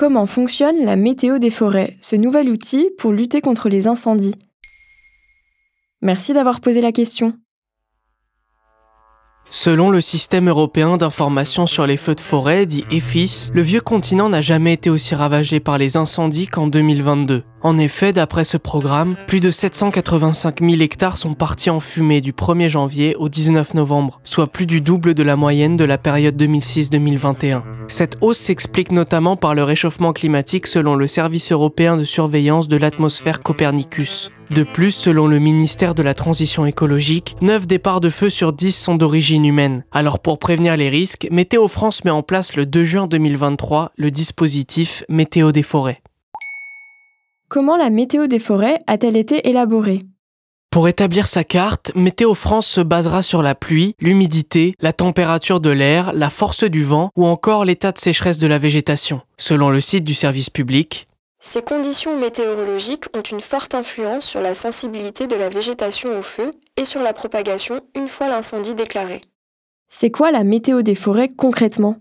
Comment fonctionne la météo des forêts, ce nouvel outil pour lutter contre les incendies Merci d'avoir posé la question. Selon le système européen d'information sur les feux de forêt, dit EFIS, le vieux continent n'a jamais été aussi ravagé par les incendies qu'en 2022. En effet, d'après ce programme, plus de 785 000 hectares sont partis en fumée du 1er janvier au 19 novembre, soit plus du double de la moyenne de la période 2006-2021. Cette hausse s'explique notamment par le réchauffement climatique selon le Service européen de surveillance de l'atmosphère Copernicus. De plus, selon le ministère de la Transition écologique, 9 départs de feu sur 10 sont d'origine humaine. Alors pour prévenir les risques, Météo France met en place le 2 juin 2023 le dispositif Météo des forêts. Comment la météo des forêts a-t-elle été élaborée? Pour établir sa carte, Météo France se basera sur la pluie, l'humidité, la température de l'air, la force du vent ou encore l'état de sécheresse de la végétation. Selon le site du service public, ces conditions météorologiques ont une forte influence sur la sensibilité de la végétation au feu et sur la propagation une fois l'incendie déclaré. C'est quoi la météo des forêts concrètement?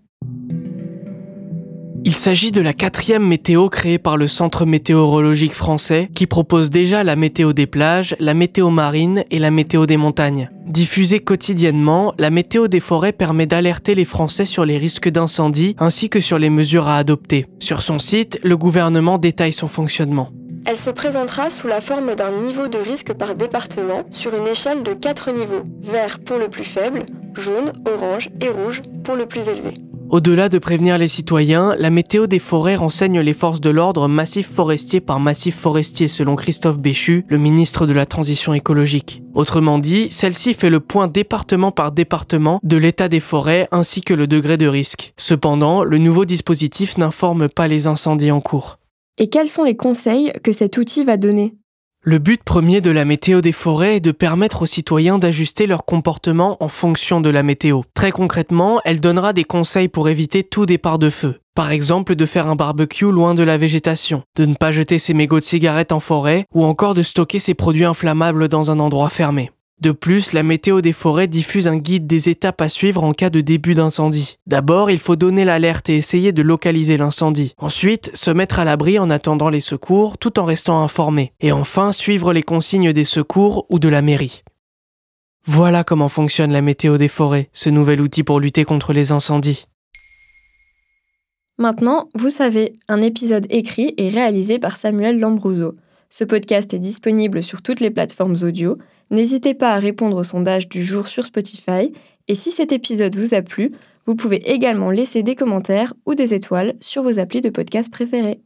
Il s'agit de la quatrième météo créée par le Centre météorologique français qui propose déjà la météo des plages, la météo marine et la météo des montagnes. Diffusée quotidiennement, la météo des forêts permet d'alerter les Français sur les risques d'incendie ainsi que sur les mesures à adopter. Sur son site, le gouvernement détaille son fonctionnement. Elle se présentera sous la forme d'un niveau de risque par département sur une échelle de 4 niveaux, vert pour le plus faible, jaune, orange et rouge pour le plus élevé. Au-delà de prévenir les citoyens, la météo des forêts renseigne les forces de l'ordre massif forestier par massif forestier selon Christophe Béchu, le ministre de la Transition écologique. Autrement dit, celle-ci fait le point département par département de l'état des forêts ainsi que le degré de risque. Cependant, le nouveau dispositif n'informe pas les incendies en cours. Et quels sont les conseils que cet outil va donner? Le but premier de la météo des forêts est de permettre aux citoyens d'ajuster leur comportement en fonction de la météo. Très concrètement, elle donnera des conseils pour éviter tout départ de feu. Par exemple, de faire un barbecue loin de la végétation, de ne pas jeter ses mégots de cigarettes en forêt, ou encore de stocker ses produits inflammables dans un endroit fermé. De plus, la météo des forêts diffuse un guide des étapes à suivre en cas de début d'incendie. D'abord, il faut donner l'alerte et essayer de localiser l'incendie. Ensuite, se mettre à l'abri en attendant les secours tout en restant informé. Et enfin, suivre les consignes des secours ou de la mairie. Voilà comment fonctionne la météo des forêts, ce nouvel outil pour lutter contre les incendies. Maintenant, vous savez, un épisode écrit et réalisé par Samuel Lambrouzo. Ce podcast est disponible sur toutes les plateformes audio N'hésitez pas à répondre au sondage du jour sur Spotify et si cet épisode vous a plu, vous pouvez également laisser des commentaires ou des étoiles sur vos applis de podcast préférés.